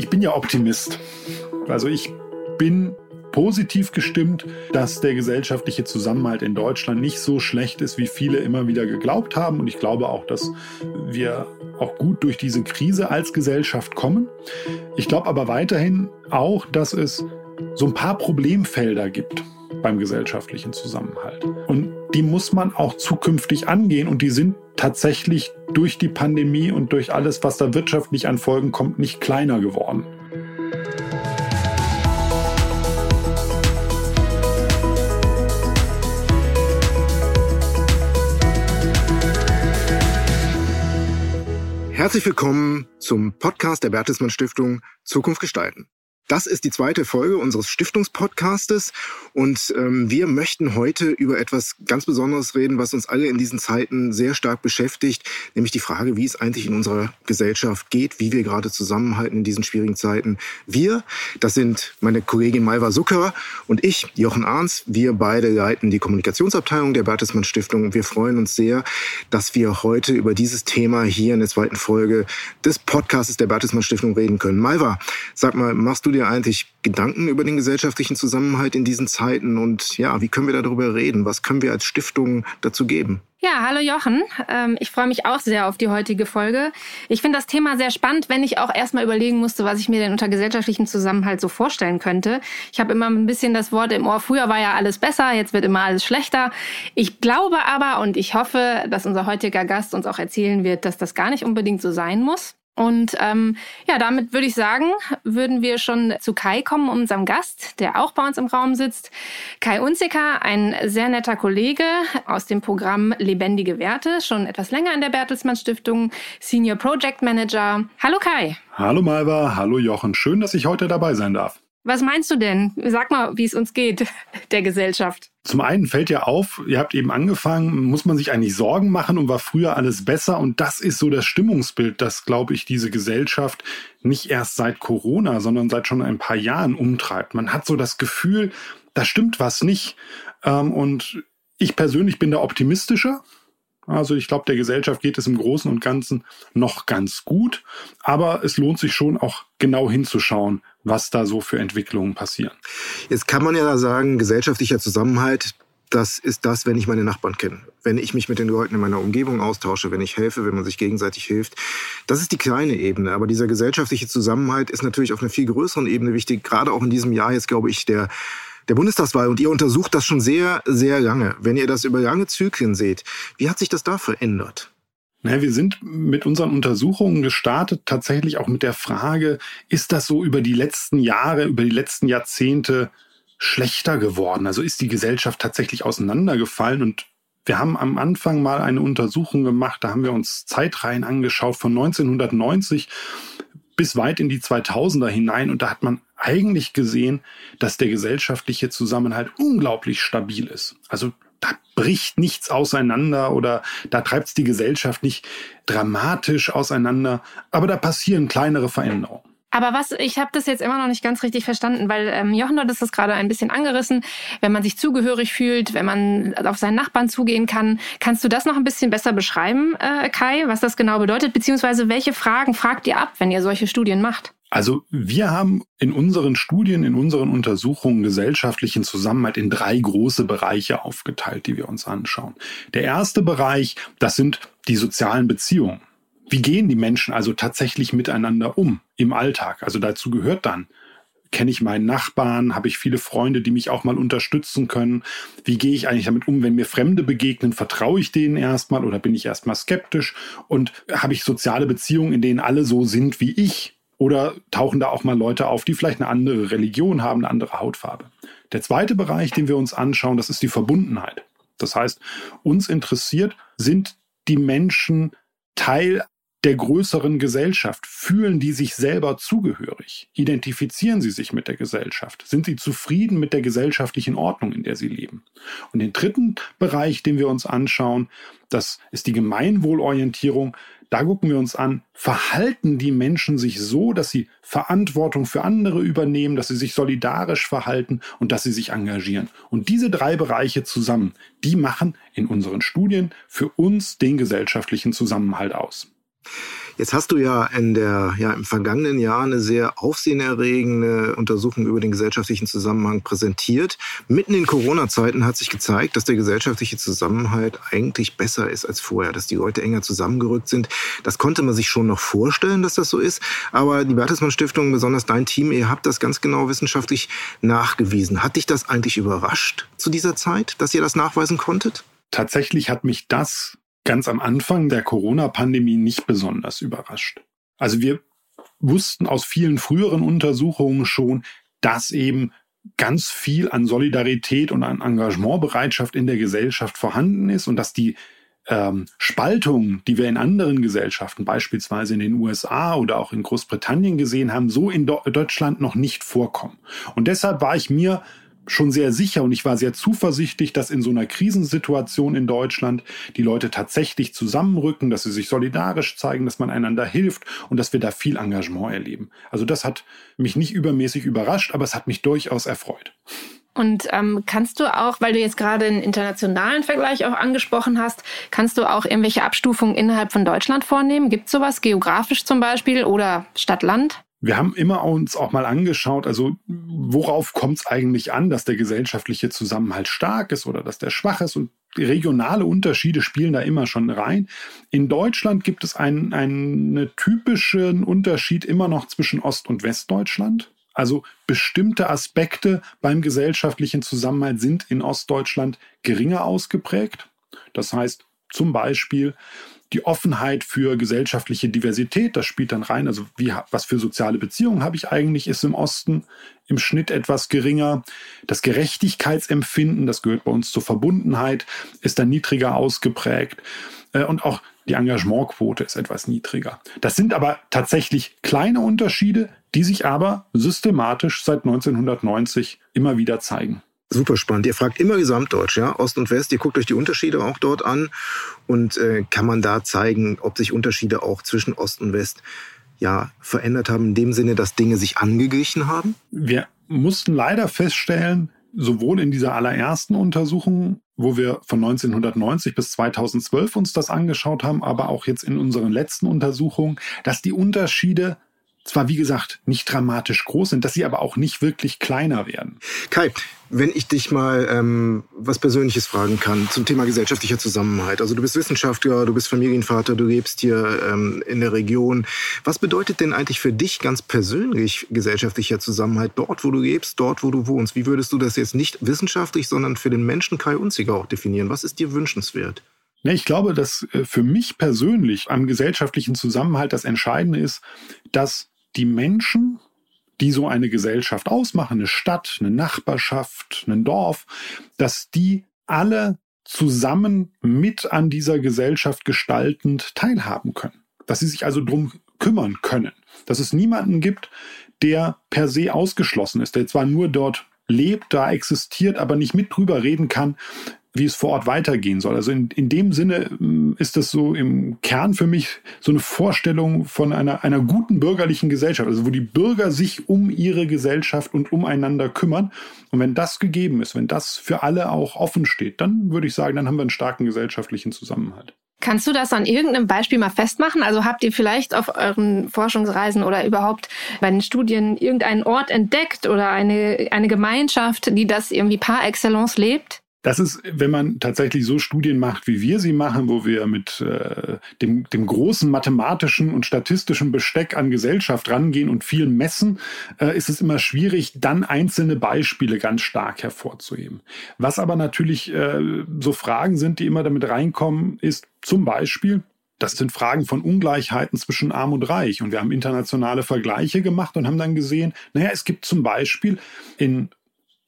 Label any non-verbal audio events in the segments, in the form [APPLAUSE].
Ich bin ja Optimist. Also ich bin positiv gestimmt, dass der gesellschaftliche Zusammenhalt in Deutschland nicht so schlecht ist, wie viele immer wieder geglaubt haben. Und ich glaube auch, dass wir auch gut durch diese Krise als Gesellschaft kommen. Ich glaube aber weiterhin auch, dass es so ein paar Problemfelder gibt beim gesellschaftlichen Zusammenhalt. Und die muss man auch zukünftig angehen und die sind tatsächlich durch die Pandemie und durch alles, was da wirtschaftlich an Folgen kommt, nicht kleiner geworden. Herzlich willkommen zum Podcast der Bertelsmann Stiftung Zukunft gestalten. Das ist die zweite Folge unseres Stiftungspodcastes und ähm, wir möchten heute über etwas ganz Besonderes reden, was uns alle in diesen Zeiten sehr stark beschäftigt, nämlich die Frage, wie es eigentlich in unserer Gesellschaft geht, wie wir gerade zusammenhalten in diesen schwierigen Zeiten. Wir, das sind meine Kollegin Malva Zucker und ich, Jochen Arns. Wir beide leiten die Kommunikationsabteilung der Bertelsmann Stiftung und wir freuen uns sehr, dass wir heute über dieses Thema hier in der zweiten Folge des Podcasts der Bertelsmann Stiftung reden können. Malva, sag mal, machst du dir eigentlich Gedanken über den gesellschaftlichen Zusammenhalt in diesen Zeiten und ja, wie können wir darüber reden? Was können wir als Stiftung dazu geben? Ja, hallo Jochen. Ähm, ich freue mich auch sehr auf die heutige Folge. Ich finde das Thema sehr spannend, wenn ich auch erstmal überlegen musste, was ich mir denn unter gesellschaftlichem Zusammenhalt so vorstellen könnte. Ich habe immer ein bisschen das Wort im Ohr, früher war ja alles besser, jetzt wird immer alles schlechter. Ich glaube aber und ich hoffe, dass unser heutiger Gast uns auch erzählen wird, dass das gar nicht unbedingt so sein muss. Und ähm, ja, damit würde ich sagen, würden wir schon zu Kai kommen, unserem Gast, der auch bei uns im Raum sitzt. Kai Unziker, ein sehr netter Kollege aus dem Programm Lebendige Werte, schon etwas länger in der Bertelsmann Stiftung, Senior Project Manager. Hallo Kai. Hallo Malva, hallo Jochen, schön, dass ich heute dabei sein darf. Was meinst du denn? Sag mal, wie es uns geht, der Gesellschaft. Zum einen fällt ja auf, ihr habt eben angefangen, muss man sich eigentlich Sorgen machen und war früher alles besser? Und das ist so das Stimmungsbild, das, glaube ich, diese Gesellschaft nicht erst seit Corona, sondern seit schon ein paar Jahren umtreibt. Man hat so das Gefühl, da stimmt was nicht. Ähm, und ich persönlich bin da optimistischer. Also ich glaube, der Gesellschaft geht es im Großen und Ganzen noch ganz gut. Aber es lohnt sich schon auch genau hinzuschauen, was da so für Entwicklungen passieren. Jetzt kann man ja sagen, gesellschaftlicher Zusammenhalt, das ist das, wenn ich meine Nachbarn kenne. Wenn ich mich mit den Leuten in meiner Umgebung austausche, wenn ich helfe, wenn man sich gegenseitig hilft. Das ist die kleine Ebene. Aber dieser gesellschaftliche Zusammenhalt ist natürlich auf einer viel größeren Ebene wichtig. Gerade auch in diesem Jahr jetzt, glaube ich, der der Bundestagswahl und ihr untersucht das schon sehr, sehr lange. Wenn ihr das über lange Zyklen seht, wie hat sich das da verändert? Naja, wir sind mit unseren Untersuchungen gestartet, tatsächlich auch mit der Frage, ist das so über die letzten Jahre, über die letzten Jahrzehnte schlechter geworden? Also ist die Gesellschaft tatsächlich auseinandergefallen? Und wir haben am Anfang mal eine Untersuchung gemacht, da haben wir uns Zeitreihen angeschaut von 1990 bis weit in die 2000er hinein und da hat man eigentlich gesehen, dass der gesellschaftliche Zusammenhalt unglaublich stabil ist. Also da bricht nichts auseinander oder da treibt es die Gesellschaft nicht dramatisch auseinander, aber da passieren kleinere Veränderungen. Aber was, ich habe das jetzt immer noch nicht ganz richtig verstanden, weil ähm, Jochen hat das gerade ein bisschen angerissen. Wenn man sich zugehörig fühlt, wenn man auf seinen Nachbarn zugehen kann, kannst du das noch ein bisschen besser beschreiben, äh, Kai, was das genau bedeutet, beziehungsweise welche Fragen fragt ihr ab, wenn ihr solche Studien macht? Also wir haben in unseren Studien, in unseren Untersuchungen gesellschaftlichen Zusammenhalt in drei große Bereiche aufgeteilt, die wir uns anschauen. Der erste Bereich, das sind die sozialen Beziehungen. Wie gehen die Menschen also tatsächlich miteinander um im Alltag? Also dazu gehört dann, kenne ich meinen Nachbarn, habe ich viele Freunde, die mich auch mal unterstützen können? Wie gehe ich eigentlich damit um, wenn mir Fremde begegnen? Vertraue ich denen erstmal oder bin ich erstmal skeptisch? Und habe ich soziale Beziehungen, in denen alle so sind wie ich? Oder tauchen da auch mal Leute auf, die vielleicht eine andere Religion haben, eine andere Hautfarbe? Der zweite Bereich, den wir uns anschauen, das ist die Verbundenheit. Das heißt, uns interessiert, sind die Menschen Teil der größeren Gesellschaft? Fühlen die sich selber zugehörig? Identifizieren sie sich mit der Gesellschaft? Sind sie zufrieden mit der gesellschaftlichen Ordnung, in der sie leben? Und den dritten Bereich, den wir uns anschauen, das ist die Gemeinwohlorientierung. Da gucken wir uns an, verhalten die Menschen sich so, dass sie Verantwortung für andere übernehmen, dass sie sich solidarisch verhalten und dass sie sich engagieren. Und diese drei Bereiche zusammen, die machen in unseren Studien für uns den gesellschaftlichen Zusammenhalt aus. Jetzt hast du ja in der, ja, im vergangenen Jahr eine sehr aufsehenerregende Untersuchung über den gesellschaftlichen Zusammenhang präsentiert. Mitten in Corona-Zeiten hat sich gezeigt, dass der gesellschaftliche Zusammenhalt eigentlich besser ist als vorher, dass die Leute enger zusammengerückt sind. Das konnte man sich schon noch vorstellen, dass das so ist. Aber die Bertelsmann Stiftung, besonders dein Team, ihr habt das ganz genau wissenschaftlich nachgewiesen. Hat dich das eigentlich überrascht zu dieser Zeit, dass ihr das nachweisen konntet? Tatsächlich hat mich das ganz am Anfang der Corona-Pandemie nicht besonders überrascht. Also wir wussten aus vielen früheren Untersuchungen schon, dass eben ganz viel an Solidarität und an Engagementbereitschaft in der Gesellschaft vorhanden ist und dass die ähm, Spaltungen, die wir in anderen Gesellschaften, beispielsweise in den USA oder auch in Großbritannien gesehen haben, so in Do Deutschland noch nicht vorkommen. Und deshalb war ich mir schon sehr sicher und ich war sehr zuversichtlich, dass in so einer Krisensituation in Deutschland die Leute tatsächlich zusammenrücken, dass sie sich solidarisch zeigen, dass man einander hilft und dass wir da viel Engagement erleben. Also das hat mich nicht übermäßig überrascht, aber es hat mich durchaus erfreut. Und ähm, kannst du auch, weil du jetzt gerade einen internationalen Vergleich auch angesprochen hast, kannst du auch irgendwelche Abstufungen innerhalb von Deutschland vornehmen? Gibt es sowas geografisch zum Beispiel oder Stadt-Land? Wir haben immer uns auch mal angeschaut, also worauf kommt es eigentlich an, dass der gesellschaftliche Zusammenhalt stark ist oder dass der schwach ist und regionale Unterschiede spielen da immer schon rein. In Deutschland gibt es einen, einen typischen Unterschied immer noch zwischen Ost- und Westdeutschland. Also bestimmte Aspekte beim gesellschaftlichen Zusammenhalt sind in Ostdeutschland geringer ausgeprägt. Das heißt zum Beispiel, die Offenheit für gesellschaftliche Diversität, das spielt dann rein. Also wie, was für soziale Beziehungen habe ich eigentlich, ist im Osten im Schnitt etwas geringer. Das Gerechtigkeitsempfinden, das gehört bei uns zur Verbundenheit, ist dann niedriger ausgeprägt. Äh, und auch die Engagementquote ist etwas niedriger. Das sind aber tatsächlich kleine Unterschiede, die sich aber systematisch seit 1990 immer wieder zeigen. Super spannend. Ihr fragt immer Gesamtdeutsch, ja, Ost und West. Ihr guckt euch die Unterschiede auch dort an und äh, kann man da zeigen, ob sich Unterschiede auch zwischen Ost und West ja verändert haben, in dem Sinne, dass Dinge sich angeglichen haben? Wir mussten leider feststellen, sowohl in dieser allerersten Untersuchung, wo wir von 1990 bis 2012 uns das angeschaut haben, aber auch jetzt in unseren letzten Untersuchungen, dass die Unterschiede zwar wie gesagt nicht dramatisch groß sind, dass sie aber auch nicht wirklich kleiner werden. Kai, wenn ich dich mal ähm, was Persönliches fragen kann zum Thema gesellschaftlicher Zusammenhalt. Also du bist Wissenschaftler, du bist Familienvater, du lebst hier ähm, in der Region. Was bedeutet denn eigentlich für dich ganz persönlich gesellschaftlicher Zusammenhalt dort, wo du lebst, dort, wo du wohnst? Wie würdest du das jetzt nicht wissenschaftlich, sondern für den Menschen Kai Unziger auch definieren? Was ist dir wünschenswert? Ja, ich glaube, dass äh, für mich persönlich am gesellschaftlichen Zusammenhalt das Entscheidende ist, dass die Menschen, die so eine Gesellschaft ausmachen, eine Stadt, eine Nachbarschaft, ein Dorf, dass die alle zusammen mit an dieser Gesellschaft gestaltend teilhaben können. Dass sie sich also drum kümmern können. Dass es niemanden gibt, der per se ausgeschlossen ist, der zwar nur dort lebt, da existiert, aber nicht mit drüber reden kann, wie es vor Ort weitergehen soll. Also in, in dem Sinne mm, ist das so im Kern für mich so eine Vorstellung von einer, einer guten bürgerlichen Gesellschaft, also wo die Bürger sich um ihre Gesellschaft und umeinander kümmern. Und wenn das gegeben ist, wenn das für alle auch offen steht, dann würde ich sagen, dann haben wir einen starken gesellschaftlichen Zusammenhalt. Kannst du das an irgendeinem Beispiel mal festmachen? Also habt ihr vielleicht auf euren Forschungsreisen oder überhaupt bei den Studien irgendeinen Ort entdeckt oder eine, eine Gemeinschaft, die das irgendwie par excellence lebt? Das ist, wenn man tatsächlich so Studien macht, wie wir sie machen, wo wir mit äh, dem, dem großen mathematischen und statistischen Besteck an Gesellschaft rangehen und viel messen, äh, ist es immer schwierig, dann einzelne Beispiele ganz stark hervorzuheben. Was aber natürlich äh, so Fragen sind, die immer damit reinkommen, ist zum Beispiel, das sind Fragen von Ungleichheiten zwischen Arm und Reich. Und wir haben internationale Vergleiche gemacht und haben dann gesehen, naja, es gibt zum Beispiel in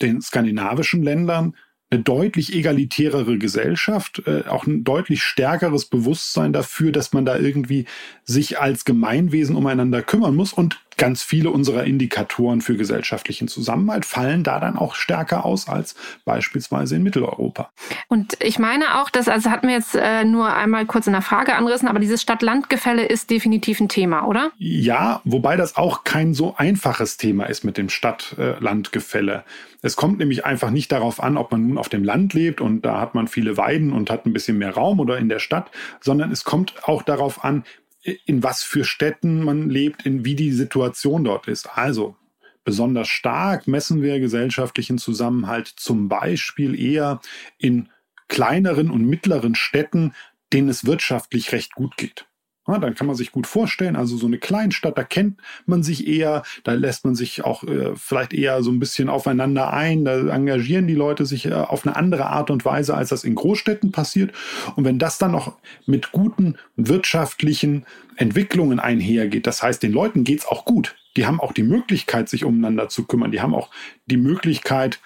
den skandinavischen Ländern eine deutlich egalitärere Gesellschaft, äh, auch ein deutlich stärkeres Bewusstsein dafür, dass man da irgendwie sich als Gemeinwesen umeinander kümmern muss. Und ganz viele unserer Indikatoren für gesellschaftlichen Zusammenhalt fallen da dann auch stärker aus als beispielsweise in Mitteleuropa. Und ich meine auch, dass, also hatten wir jetzt äh, nur einmal kurz in der Frage angerissen, aber dieses Stadt-Land-Gefälle ist definitiv ein Thema, oder? Ja, wobei das auch kein so einfaches Thema ist mit dem Stadt-Land-Gefälle. Es kommt nämlich einfach nicht darauf an, ob man nun auf dem Land lebt und da hat man viele Weiden und hat ein bisschen mehr Raum oder in der Stadt, sondern es kommt auch darauf an, in was für Städten man lebt, in wie die Situation dort ist. Also besonders stark messen wir gesellschaftlichen Zusammenhalt zum Beispiel eher in kleineren und mittleren Städten, denen es wirtschaftlich recht gut geht. Ja, dann kann man sich gut vorstellen, also so eine Kleinstadt, da kennt man sich eher, da lässt man sich auch äh, vielleicht eher so ein bisschen aufeinander ein, da engagieren die Leute sich äh, auf eine andere Art und Weise, als das in Großstädten passiert. Und wenn das dann noch mit guten wirtschaftlichen Entwicklungen einhergeht, das heißt, den Leuten geht's auch gut, die haben auch die Möglichkeit, sich umeinander zu kümmern, die haben auch die Möglichkeit,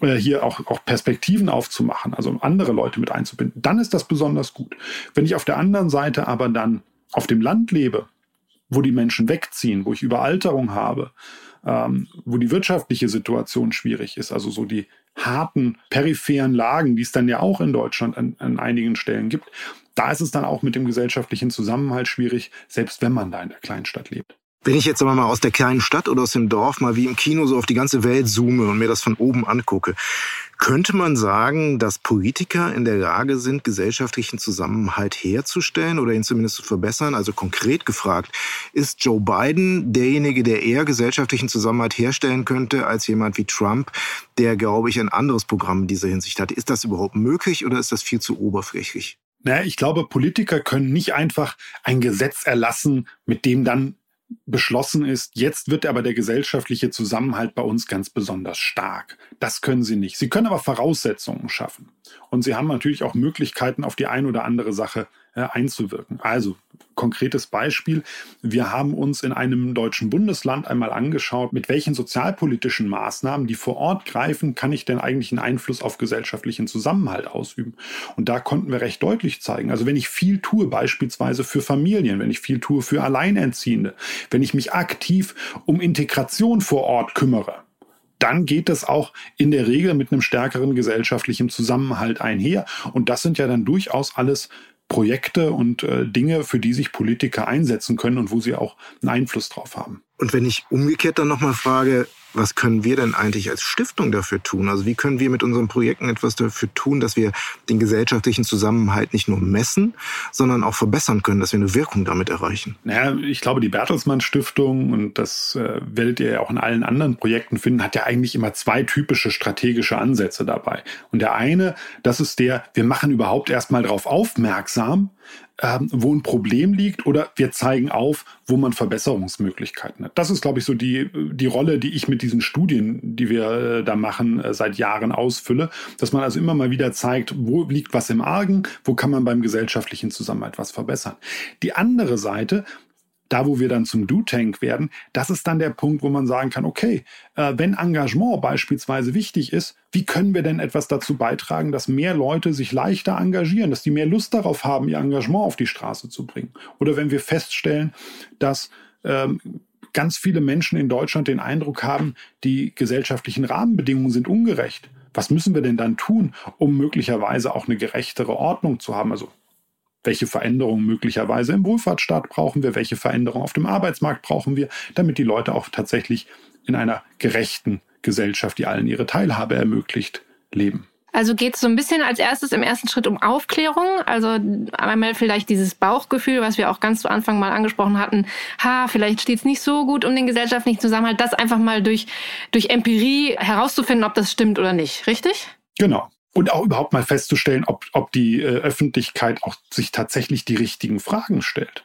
äh, hier auch, auch Perspektiven aufzumachen, also andere Leute mit einzubinden, dann ist das besonders gut. Wenn ich auf der anderen Seite aber dann auf dem Land lebe, wo die Menschen wegziehen, wo ich Überalterung habe, ähm, wo die wirtschaftliche Situation schwierig ist, also so die harten peripheren Lagen, die es dann ja auch in Deutschland an, an einigen Stellen gibt, da ist es dann auch mit dem gesellschaftlichen Zusammenhalt schwierig, selbst wenn man da in der Kleinstadt lebt. Wenn ich jetzt aber mal aus der kleinen Stadt oder aus dem Dorf mal wie im Kino so auf die ganze Welt zoome und mir das von oben angucke, könnte man sagen, dass Politiker in der Lage sind, gesellschaftlichen Zusammenhalt herzustellen oder ihn zumindest zu verbessern? Also konkret gefragt, ist Joe Biden derjenige, der eher gesellschaftlichen Zusammenhalt herstellen könnte als jemand wie Trump, der, glaube ich, ein anderes Programm in dieser Hinsicht hat? Ist das überhaupt möglich oder ist das viel zu oberflächlich? Naja, ich glaube, Politiker können nicht einfach ein Gesetz erlassen, mit dem dann beschlossen ist, jetzt wird aber der gesellschaftliche Zusammenhalt bei uns ganz besonders stark. Das können sie nicht. Sie können aber Voraussetzungen schaffen. Und sie haben natürlich auch Möglichkeiten, auf die eine oder andere Sache äh, einzuwirken. Also konkretes Beispiel. Wir haben uns in einem deutschen Bundesland einmal angeschaut, mit welchen sozialpolitischen Maßnahmen, die vor Ort greifen, kann ich denn eigentlich einen Einfluss auf gesellschaftlichen Zusammenhalt ausüben. Und da konnten wir recht deutlich zeigen. Also wenn ich viel tue, beispielsweise für Familien, wenn ich viel tue für Alleinerziehende, wenn ich mich aktiv um Integration vor Ort kümmere, dann geht es auch in der Regel mit einem stärkeren gesellschaftlichen Zusammenhalt einher. Und das sind ja dann durchaus alles Projekte und äh, Dinge, für die sich Politiker einsetzen können und wo sie auch einen Einfluss drauf haben. Und wenn ich umgekehrt dann nochmal frage, was können wir denn eigentlich als Stiftung dafür tun? Also wie können wir mit unseren Projekten etwas dafür tun, dass wir den gesellschaftlichen Zusammenhalt nicht nur messen, sondern auch verbessern können, dass wir eine Wirkung damit erreichen? Naja, ich glaube, die Bertelsmann Stiftung, und das äh, werdet ihr ja auch in allen anderen Projekten finden, hat ja eigentlich immer zwei typische strategische Ansätze dabei. Und der eine, das ist der, wir machen überhaupt erstmal darauf aufmerksam, ähm, wo ein Problem liegt oder wir zeigen auf, wo man Verbesserungsmöglichkeiten hat. Das ist, glaube ich, so die, die Rolle, die ich mit diesen Studien, die wir äh, da machen, äh, seit Jahren ausfülle, dass man also immer mal wieder zeigt, wo liegt was im Argen, wo kann man beim gesellschaftlichen Zusammenhalt was verbessern. Die andere Seite, da wo wir dann zum Do-Tank werden, das ist dann der Punkt, wo man sagen kann, okay, äh, wenn Engagement beispielsweise wichtig ist, wie können wir denn etwas dazu beitragen, dass mehr Leute sich leichter engagieren, dass die mehr Lust darauf haben, ihr Engagement auf die Straße zu bringen? Oder wenn wir feststellen, dass ähm, ganz viele Menschen in Deutschland den Eindruck haben, die gesellschaftlichen Rahmenbedingungen sind ungerecht. Was müssen wir denn dann tun, um möglicherweise auch eine gerechtere Ordnung zu haben? Also welche Veränderungen möglicherweise im Wohlfahrtsstaat brauchen wir, welche Veränderungen auf dem Arbeitsmarkt brauchen wir, damit die Leute auch tatsächlich in einer gerechten Gesellschaft, die allen ihre Teilhabe ermöglicht, leben. Also geht es so ein bisschen als erstes im ersten Schritt um Aufklärung. Also einmal vielleicht dieses Bauchgefühl, was wir auch ganz zu Anfang mal angesprochen hatten. Ha, vielleicht steht es nicht so gut um den gesellschaftlichen Zusammenhalt. Das einfach mal durch, durch Empirie herauszufinden, ob das stimmt oder nicht. Richtig? Genau und auch überhaupt mal festzustellen, ob, ob die äh, Öffentlichkeit auch sich tatsächlich die richtigen Fragen stellt.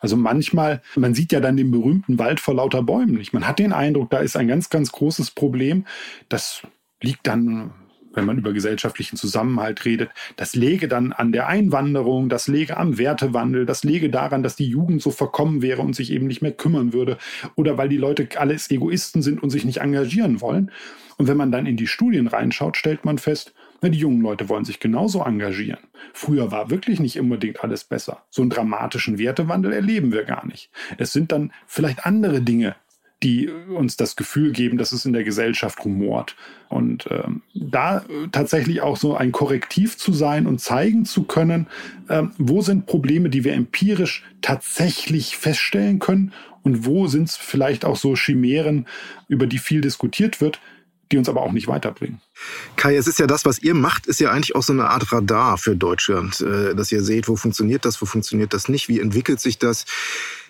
Also manchmal, man sieht ja dann den berühmten Wald vor lauter Bäumen nicht. Man hat den Eindruck, da ist ein ganz, ganz großes Problem. Das liegt dann, wenn man über gesellschaftlichen Zusammenhalt redet, das läge dann an der Einwanderung, das läge am Wertewandel, das läge daran, dass die Jugend so verkommen wäre und sich eben nicht mehr kümmern würde. Oder weil die Leute alles Egoisten sind und sich nicht engagieren wollen. Und wenn man dann in die Studien reinschaut, stellt man fest, die jungen Leute wollen sich genauso engagieren. Früher war wirklich nicht unbedingt alles besser. So einen dramatischen Wertewandel erleben wir gar nicht. Es sind dann vielleicht andere Dinge, die uns das Gefühl geben, dass es in der Gesellschaft rumort. Und ähm, da tatsächlich auch so ein Korrektiv zu sein und zeigen zu können, ähm, wo sind Probleme, die wir empirisch tatsächlich feststellen können und wo sind es vielleicht auch so Chimären, über die viel diskutiert wird, die uns aber auch nicht weiterbringen. Kai, es ist ja das, was ihr macht, ist ja eigentlich auch so eine Art Radar für Deutschland, äh, dass ihr seht, wo funktioniert das, wo funktioniert das nicht, wie entwickelt sich das.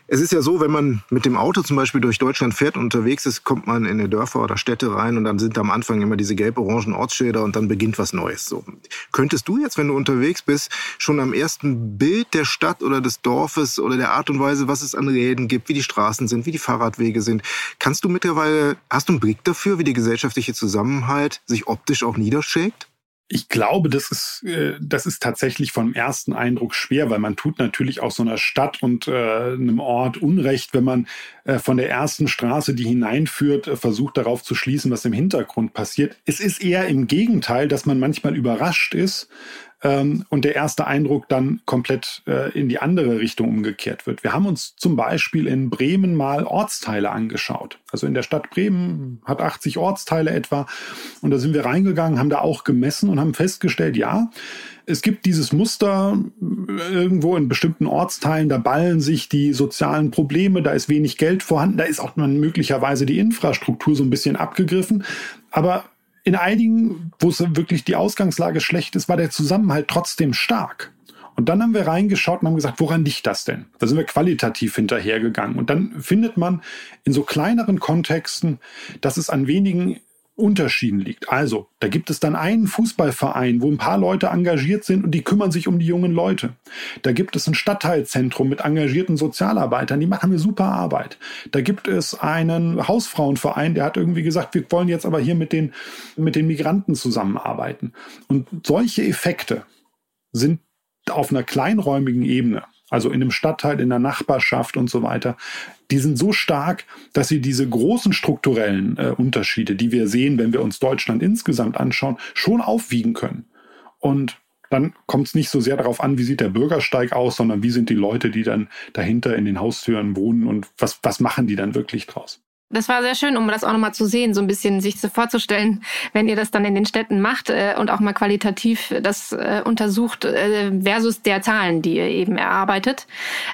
Es ist ja so, wenn man mit dem Auto zum Beispiel durch Deutschland fährt und unterwegs ist, kommt man in eine Dörfer oder Städte rein und dann sind da am Anfang immer diese gelb-orangen Ortsschilder und dann beginnt was Neues. So. Könntest du jetzt, wenn du unterwegs bist, schon am ersten Bild der Stadt oder des Dorfes oder der Art und Weise, was es an Räden gibt, wie die Straßen sind, wie die Fahrradwege sind, kannst du mittlerweile, hast du einen Blick dafür, wie der gesellschaftliche Zusammenhalt sich optisch auch niederschlägt? Ich glaube, das ist, äh, das ist tatsächlich vom ersten Eindruck schwer, weil man tut natürlich auch so einer Stadt und äh, einem Ort Unrecht, wenn man äh, von der ersten Straße, die hineinführt, äh, versucht darauf zu schließen, was im Hintergrund passiert. Es ist eher im Gegenteil, dass man manchmal überrascht ist, ähm, und der erste Eindruck dann komplett äh, in die andere Richtung umgekehrt wird. Wir haben uns zum Beispiel in Bremen mal Ortsteile angeschaut. Also in der Stadt Bremen hat 80 Ortsteile etwa und da sind wir reingegangen, haben da auch gemessen und haben festgestellt, ja, es gibt dieses Muster äh, irgendwo in bestimmten Ortsteilen, da ballen sich die sozialen Probleme, da ist wenig Geld vorhanden, da ist auch möglicherweise die Infrastruktur so ein bisschen abgegriffen. Aber in einigen, wo es wirklich die Ausgangslage schlecht ist, war der Zusammenhalt trotzdem stark. Und dann haben wir reingeschaut und haben gesagt, woran liegt das denn? Da sind wir qualitativ hinterhergegangen. Und dann findet man in so kleineren Kontexten, dass es an wenigen Unterschieden liegt. Also, da gibt es dann einen Fußballverein, wo ein paar Leute engagiert sind und die kümmern sich um die jungen Leute. Da gibt es ein Stadtteilzentrum mit engagierten Sozialarbeitern, die machen eine super Arbeit. Da gibt es einen Hausfrauenverein, der hat irgendwie gesagt, wir wollen jetzt aber hier mit den, mit den Migranten zusammenarbeiten. Und solche Effekte sind auf einer kleinräumigen Ebene also in einem Stadtteil, in der Nachbarschaft und so weiter, die sind so stark, dass sie diese großen strukturellen äh, Unterschiede, die wir sehen, wenn wir uns Deutschland insgesamt anschauen, schon aufwiegen können. Und dann kommt es nicht so sehr darauf an, wie sieht der Bürgersteig aus, sondern wie sind die Leute, die dann dahinter in den Haustüren wohnen und was, was machen die dann wirklich draus. Das war sehr schön, um das auch nochmal zu sehen, so ein bisschen sich so vorzustellen, wenn ihr das dann in den Städten macht äh, und auch mal qualitativ das äh, untersucht äh, versus der Zahlen, die ihr eben erarbeitet.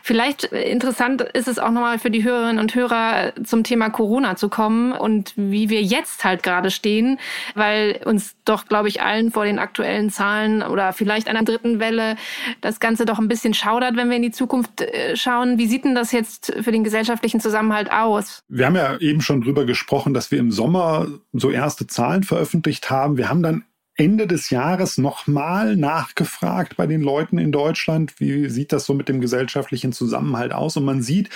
Vielleicht äh, interessant ist es auch nochmal für die Hörerinnen und Hörer zum Thema Corona zu kommen und wie wir jetzt halt gerade stehen, weil uns doch, glaube ich, allen vor den aktuellen Zahlen oder vielleicht einer dritten Welle das Ganze doch ein bisschen schaudert, wenn wir in die Zukunft äh, schauen. Wie sieht denn das jetzt für den gesellschaftlichen Zusammenhalt aus? Wir haben ja eben schon drüber gesprochen, dass wir im Sommer so erste Zahlen veröffentlicht haben. Wir haben dann Ende des Jahres nochmal nachgefragt bei den Leuten in Deutschland, wie sieht das so mit dem gesellschaftlichen Zusammenhalt aus? Und man sieht,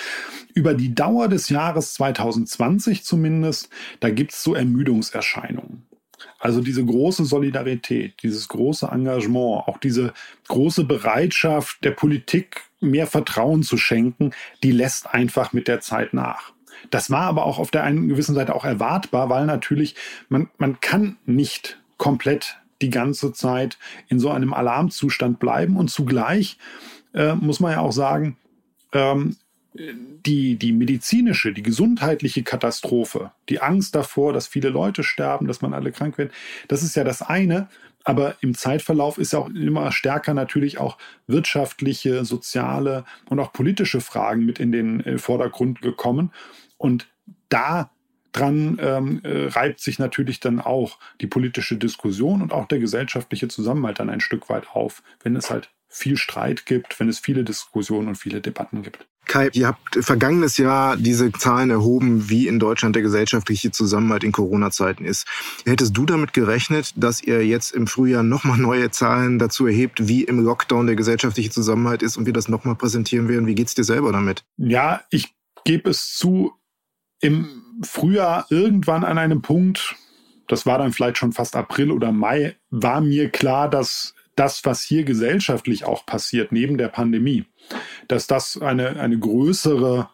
über die Dauer des Jahres 2020 zumindest, da gibt es so Ermüdungserscheinungen. Also diese große Solidarität, dieses große Engagement, auch diese große Bereitschaft der Politik, mehr Vertrauen zu schenken, die lässt einfach mit der Zeit nach. Das war aber auch auf der einen gewissen Seite auch erwartbar, weil natürlich man, man kann nicht komplett die ganze Zeit in so einem Alarmzustand bleiben und zugleich äh, muss man ja auch sagen, ähm, die, die medizinische, die gesundheitliche Katastrophe, die Angst davor, dass viele Leute sterben, dass man alle krank wird, das ist ja das eine. Aber im Zeitverlauf ist ja auch immer stärker natürlich auch wirtschaftliche, soziale und auch politische Fragen mit in den äh, Vordergrund gekommen. Und da dran ähm, äh, reibt sich natürlich dann auch die politische Diskussion und auch der gesellschaftliche Zusammenhalt dann ein Stück weit auf, wenn es halt viel Streit gibt, wenn es viele Diskussionen und viele Debatten gibt. Kai, ihr habt vergangenes Jahr diese Zahlen erhoben, wie in Deutschland der gesellschaftliche Zusammenhalt in Corona-Zeiten ist. Hättest du damit gerechnet, dass ihr jetzt im Frühjahr nochmal neue Zahlen dazu erhebt, wie im Lockdown der gesellschaftliche Zusammenhalt ist und wir das nochmal präsentieren werden? Wie geht's dir selber damit? Ja, ich gebe es zu, im Frühjahr irgendwann an einem Punkt, das war dann vielleicht schon fast April oder Mai, war mir klar, dass das, was hier gesellschaftlich auch passiert, neben der Pandemie, dass das eine, eine größere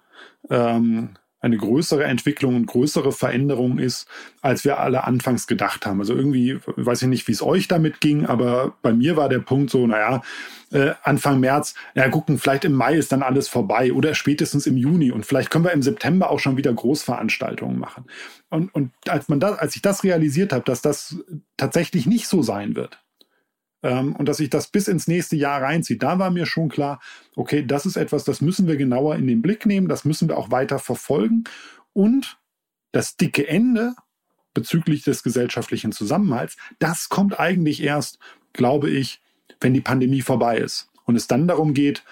ähm, eine größere Entwicklung und größere Veränderung ist, als wir alle anfangs gedacht haben. Also irgendwie, weiß ich nicht, wie es euch damit ging, aber bei mir war der Punkt so, naja, äh, Anfang März, ja gucken, vielleicht im Mai ist dann alles vorbei oder spätestens im Juni und vielleicht können wir im September auch schon wieder Großveranstaltungen machen. Und, und als man das, als ich das realisiert habe, dass das tatsächlich nicht so sein wird, ähm, und dass sich das bis ins nächste Jahr reinzieht. Da war mir schon klar, okay, das ist etwas, das müssen wir genauer in den Blick nehmen, das müssen wir auch weiter verfolgen. Und das dicke Ende, bezüglich des gesellschaftlichen Zusammenhalts, das kommt eigentlich erst, glaube ich, wenn die Pandemie vorbei ist und es dann darum geht,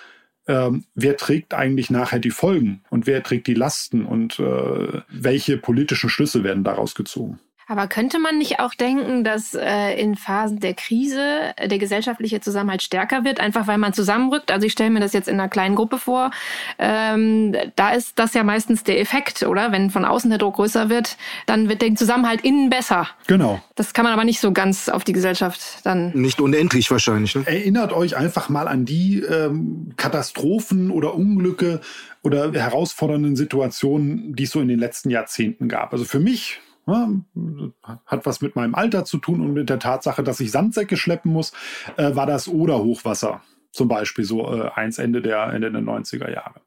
ähm, wer trägt eigentlich nachher die Folgen und wer trägt die Lasten und äh, welche politischen Schlüsse werden daraus gezogen. Aber könnte man nicht auch denken, dass äh, in Phasen der Krise äh, der gesellschaftliche Zusammenhalt stärker wird, einfach weil man zusammenrückt? Also ich stelle mir das jetzt in einer kleinen Gruppe vor. Ähm, da ist das ja meistens der Effekt, oder? Wenn von außen der Druck größer wird, dann wird der Zusammenhalt innen besser. Genau. Das kann man aber nicht so ganz auf die Gesellschaft dann. Nicht unendlich wahrscheinlich. Ne? Erinnert euch einfach mal an die ähm, Katastrophen oder Unglücke oder herausfordernden Situationen, die es so in den letzten Jahrzehnten gab. Also für mich hat was mit meinem Alter zu tun und mit der Tatsache, dass ich Sandsäcke schleppen muss, äh, war das Oder-Hochwasser zum Beispiel so äh, eins Ende der, Ende der 90er Jahre.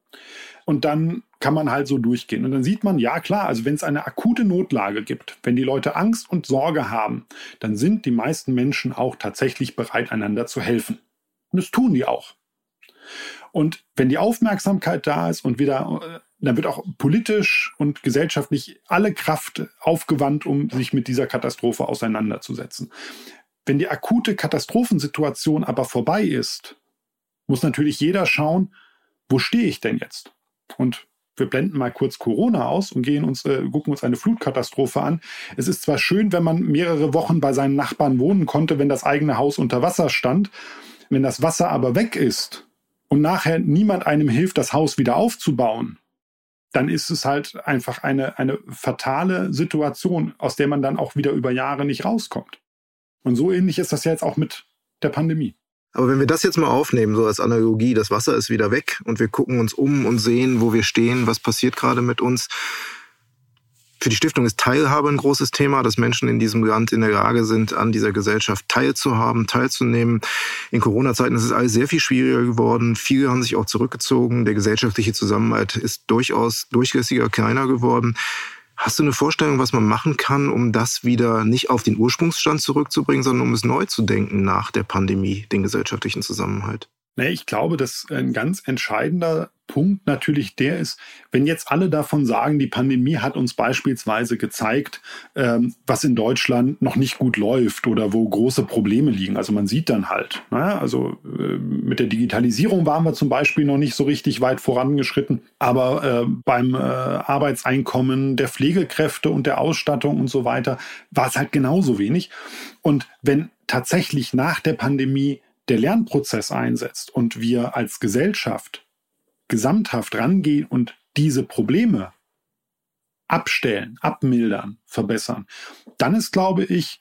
Und dann kann man halt so durchgehen. Und dann sieht man, ja klar, also wenn es eine akute Notlage gibt, wenn die Leute Angst und Sorge haben, dann sind die meisten Menschen auch tatsächlich bereit, einander zu helfen. Und das tun die auch. Und wenn die Aufmerksamkeit da ist und wieder äh, da wird auch politisch und gesellschaftlich alle Kraft aufgewandt, um sich mit dieser Katastrophe auseinanderzusetzen. Wenn die akute Katastrophensituation aber vorbei ist, muss natürlich jeder schauen, wo stehe ich denn jetzt? Und wir blenden mal kurz Corona aus und gehen uns, äh, gucken uns eine Flutkatastrophe an. Es ist zwar schön, wenn man mehrere Wochen bei seinen Nachbarn wohnen konnte, wenn das eigene Haus unter Wasser stand. Wenn das Wasser aber weg ist und nachher niemand einem hilft, das Haus wieder aufzubauen, dann ist es halt einfach eine, eine fatale Situation, aus der man dann auch wieder über Jahre nicht rauskommt. Und so ähnlich ist das ja jetzt auch mit der Pandemie. Aber wenn wir das jetzt mal aufnehmen, so als Analogie, das Wasser ist wieder weg und wir gucken uns um und sehen, wo wir stehen, was passiert gerade mit uns, für die Stiftung ist Teilhabe ein großes Thema, dass Menschen in diesem Land in der Lage sind, an dieser Gesellschaft teilzuhaben, teilzunehmen. In Corona-Zeiten ist es alles sehr viel schwieriger geworden. Viele haben sich auch zurückgezogen. Der gesellschaftliche Zusammenhalt ist durchaus durchlässiger, kleiner geworden. Hast du eine Vorstellung, was man machen kann, um das wieder nicht auf den Ursprungsstand zurückzubringen, sondern um es neu zu denken nach der Pandemie, den gesellschaftlichen Zusammenhalt? Nee, ich glaube, dass ein ganz entscheidender Punkt natürlich der ist, wenn jetzt alle davon sagen, die Pandemie hat uns beispielsweise gezeigt, ähm, was in Deutschland noch nicht gut läuft oder wo große Probleme liegen. Also man sieht dann halt, naja, also äh, mit der Digitalisierung waren wir zum Beispiel noch nicht so richtig weit vorangeschritten, aber äh, beim äh, Arbeitseinkommen der Pflegekräfte und der Ausstattung und so weiter war es halt genauso wenig. Und wenn tatsächlich nach der Pandemie der Lernprozess einsetzt und wir als Gesellschaft gesamthaft rangehen und diese Probleme abstellen, abmildern, verbessern, dann ist, glaube ich,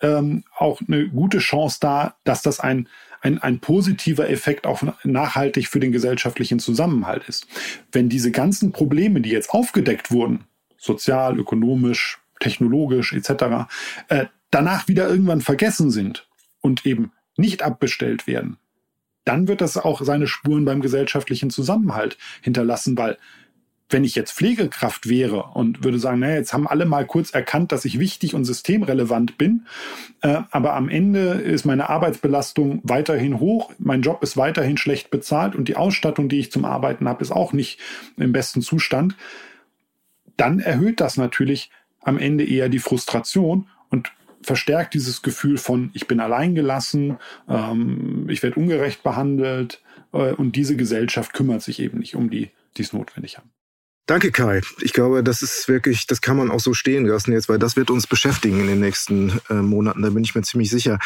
ähm, auch eine gute Chance da, dass das ein, ein, ein positiver Effekt auch nachhaltig für den gesellschaftlichen Zusammenhalt ist. Wenn diese ganzen Probleme, die jetzt aufgedeckt wurden, sozial, ökonomisch, technologisch etc., äh, danach wieder irgendwann vergessen sind und eben nicht abbestellt werden, dann wird das auch seine Spuren beim gesellschaftlichen Zusammenhalt hinterlassen, weil wenn ich jetzt Pflegekraft wäre und würde sagen, naja, jetzt haben alle mal kurz erkannt, dass ich wichtig und systemrelevant bin, äh, aber am Ende ist meine Arbeitsbelastung weiterhin hoch, mein Job ist weiterhin schlecht bezahlt und die Ausstattung, die ich zum Arbeiten habe, ist auch nicht im besten Zustand, dann erhöht das natürlich am Ende eher die Frustration und verstärkt dieses Gefühl von, ich bin alleingelassen, ähm, ich werde ungerecht behandelt äh, und diese Gesellschaft kümmert sich eben nicht um die, die es notwendig haben. Danke, Kai. Ich glaube, das ist wirklich, das kann man auch so stehen lassen jetzt, weil das wird uns beschäftigen in den nächsten äh, Monaten, da bin ich mir ziemlich sicher.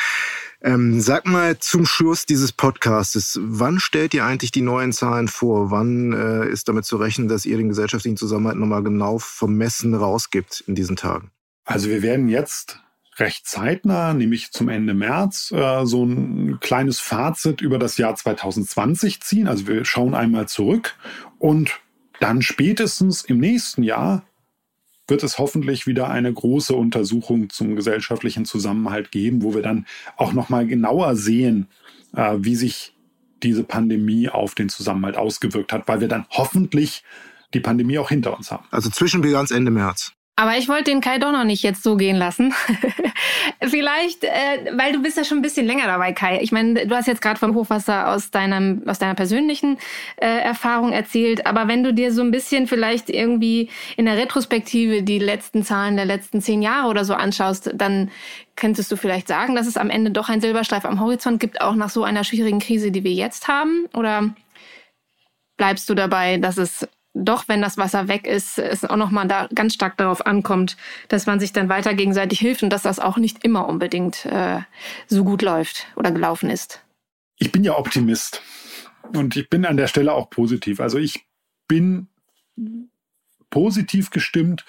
Ähm, sag mal zum Schluss dieses Podcasts, wann stellt ihr eigentlich die neuen Zahlen vor? Wann äh, ist damit zu rechnen, dass ihr den gesellschaftlichen Zusammenhalt nochmal genau vom Messen rausgibt in diesen Tagen? Also wir werden jetzt recht zeitnah, nämlich zum Ende März, äh, so ein kleines Fazit über das Jahr 2020 ziehen. Also wir schauen einmal zurück und dann spätestens im nächsten Jahr wird es hoffentlich wieder eine große Untersuchung zum gesellschaftlichen Zusammenhalt geben, wo wir dann auch noch mal genauer sehen, äh, wie sich diese Pandemie auf den Zusammenhalt ausgewirkt hat, weil wir dann hoffentlich die Pandemie auch hinter uns haben. Also Zwischenbilanz Ende März. Aber ich wollte den Kai doch noch nicht jetzt so gehen lassen. [LAUGHS] Vielleicht, äh, weil du bist ja schon ein bisschen länger dabei, Kai. Ich meine, du hast jetzt gerade vom Hochwasser aus deinem, aus deiner persönlichen äh, Erfahrung erzählt. Aber wenn du dir so ein bisschen vielleicht irgendwie in der Retrospektive die letzten Zahlen der letzten zehn Jahre oder so anschaust, dann könntest du vielleicht sagen, dass es am Ende doch ein Silberstreif am Horizont gibt, auch nach so einer schwierigen Krise, die wir jetzt haben? Oder bleibst du dabei, dass es doch, wenn das Wasser weg ist, es auch nochmal da ganz stark darauf ankommt, dass man sich dann weiter gegenseitig hilft und dass das auch nicht immer unbedingt äh, so gut läuft oder gelaufen ist. Ich bin ja Optimist und ich bin an der Stelle auch positiv. Also ich bin positiv gestimmt,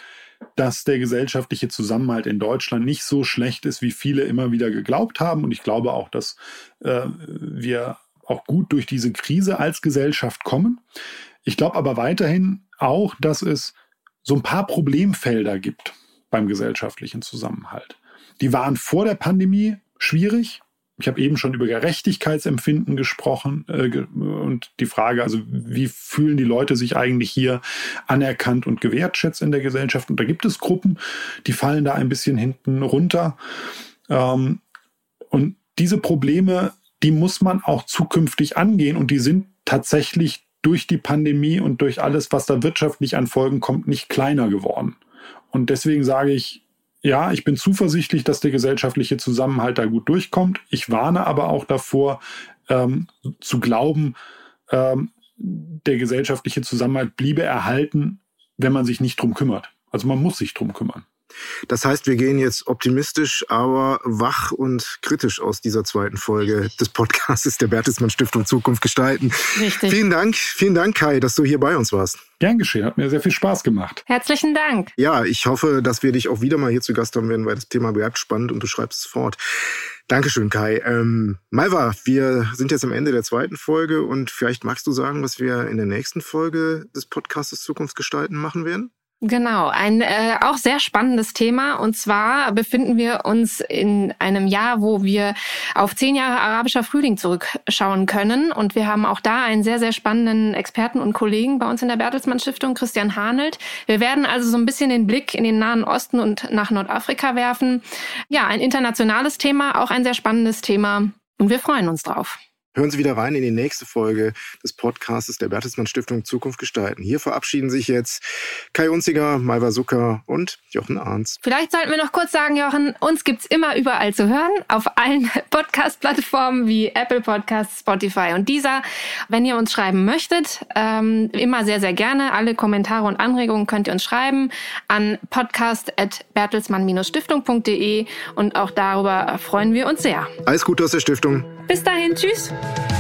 dass der gesellschaftliche Zusammenhalt in Deutschland nicht so schlecht ist, wie viele immer wieder geglaubt haben. Und ich glaube auch, dass äh, wir auch gut durch diese Krise als Gesellschaft kommen. Ich glaube aber weiterhin auch, dass es so ein paar Problemfelder gibt beim gesellschaftlichen Zusammenhalt. Die waren vor der Pandemie schwierig. Ich habe eben schon über Gerechtigkeitsempfinden gesprochen äh, und die Frage, also wie fühlen die Leute sich eigentlich hier anerkannt und gewertschätzt in der Gesellschaft? Und da gibt es Gruppen, die fallen da ein bisschen hinten runter. Ähm, und diese Probleme, die muss man auch zukünftig angehen und die sind tatsächlich durch die Pandemie und durch alles, was da wirtschaftlich an Folgen kommt, nicht kleiner geworden. Und deswegen sage ich, ja, ich bin zuversichtlich, dass der gesellschaftliche Zusammenhalt da gut durchkommt. Ich warne aber auch davor, ähm, zu glauben, ähm, der gesellschaftliche Zusammenhalt bliebe erhalten, wenn man sich nicht drum kümmert. Also man muss sich drum kümmern. Das heißt, wir gehen jetzt optimistisch, aber wach und kritisch aus dieser zweiten Folge des Podcasts der Bertelsmann Stiftung Zukunft gestalten. Richtig. Vielen Dank, vielen Dank, Kai, dass du hier bei uns warst. Gern geschehen, hat mir sehr viel Spaß gemacht. Herzlichen Dank. Ja, ich hoffe, dass wir dich auch wieder mal hier zu Gast haben werden, weil das Thema bleibt spannend und du schreibst es fort. Dankeschön, Kai. Ähm, Malva, wir sind jetzt am Ende der zweiten Folge und vielleicht magst du sagen, was wir in der nächsten Folge des Podcasts Zukunft gestalten machen werden? Genau, ein äh, auch sehr spannendes Thema. Und zwar befinden wir uns in einem Jahr, wo wir auf zehn Jahre arabischer Frühling zurückschauen können. Und wir haben auch da einen sehr, sehr spannenden Experten und Kollegen bei uns in der Bertelsmann Stiftung, Christian Hanelt. Wir werden also so ein bisschen den Blick in den Nahen Osten und nach Nordafrika werfen. Ja, ein internationales Thema, auch ein sehr spannendes Thema. Und wir freuen uns drauf. Hören Sie wieder rein in die nächste Folge des Podcasts der Bertelsmann Stiftung Zukunft gestalten. Hier verabschieden sich jetzt Kai Unziger, Malva Zucker und Jochen Arns. Vielleicht sollten wir noch kurz sagen, Jochen, uns gibt's immer überall zu hören, auf allen [LAUGHS] Podcast-Plattformen wie Apple Podcasts, Spotify und dieser. Wenn ihr uns schreiben möchtet, ähm, immer sehr, sehr gerne. Alle Kommentare und Anregungen könnt ihr uns schreiben an podcast.bertelsmann-stiftung.de und auch darüber freuen wir uns sehr. Alles Gute aus der Stiftung. Bis dahin, tschüss. Bye.